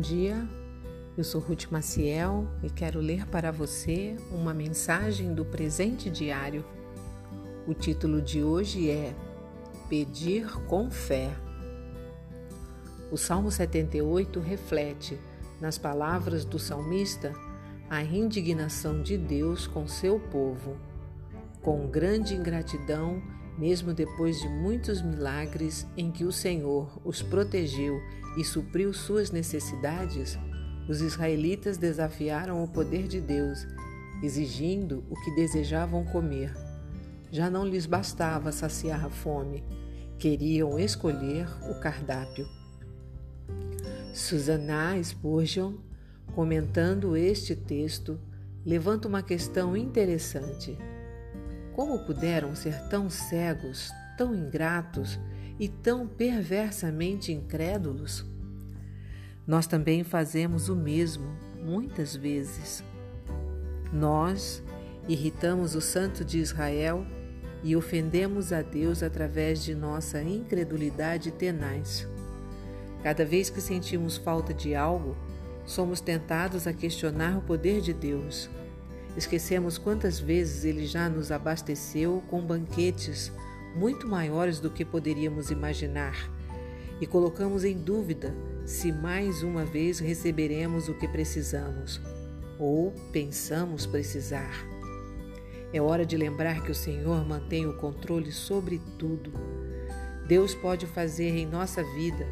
dia, eu sou Ruth Maciel e quero ler para você uma mensagem do presente diário. O título de hoje é Pedir com Fé. O Salmo 78 reflete, nas palavras do salmista, a indignação de Deus com seu povo. Com grande ingratidão, mesmo depois de muitos milagres em que o Senhor os protegeu e supriu suas necessidades, os israelitas desafiaram o poder de Deus, exigindo o que desejavam comer. Já não lhes bastava saciar a fome, queriam escolher o cardápio. Susanna Spurgeon, comentando este texto, levanta uma questão interessante. Como puderam ser tão cegos, tão ingratos e tão perversamente incrédulos? Nós também fazemos o mesmo muitas vezes. Nós irritamos o Santo de Israel e ofendemos a Deus através de nossa incredulidade tenaz. Cada vez que sentimos falta de algo, somos tentados a questionar o poder de Deus Esquecemos quantas vezes ele já nos abasteceu com banquetes muito maiores do que poderíamos imaginar e colocamos em dúvida se mais uma vez receberemos o que precisamos ou pensamos precisar. É hora de lembrar que o Senhor mantém o controle sobre tudo. Deus pode fazer em nossa vida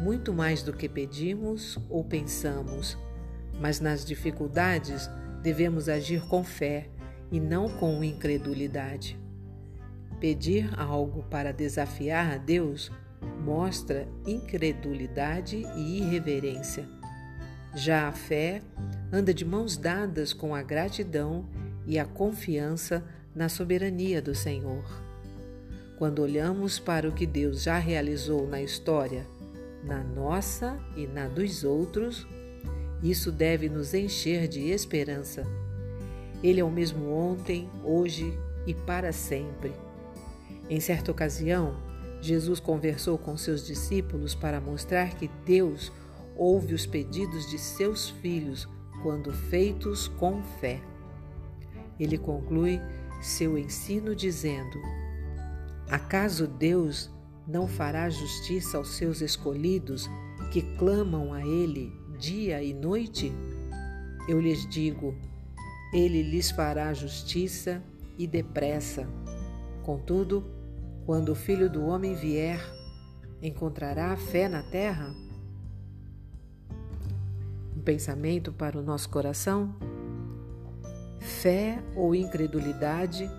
muito mais do que pedimos ou pensamos, mas nas dificuldades, devemos agir com fé e não com incredulidade. Pedir algo para desafiar a Deus mostra incredulidade e irreverência. Já a fé anda de mãos dadas com a gratidão e a confiança na soberania do Senhor. Quando olhamos para o que Deus já realizou na história, na nossa e na dos outros, isso deve nos encher de esperança. Ele é o mesmo ontem, hoje e para sempre. Em certa ocasião, Jesus conversou com seus discípulos para mostrar que Deus ouve os pedidos de seus filhos quando feitos com fé. Ele conclui seu ensino dizendo: Acaso Deus não fará justiça aos seus escolhidos que clamam a Ele dia e noite? Eu lhes digo, ele lhes fará justiça e depressa. Contudo, quando o filho do homem vier, encontrará fé na terra? Um pensamento para o nosso coração? Fé ou incredulidade?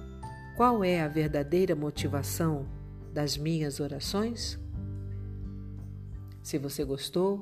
Qual é a verdadeira motivação das minhas orações? Se você gostou,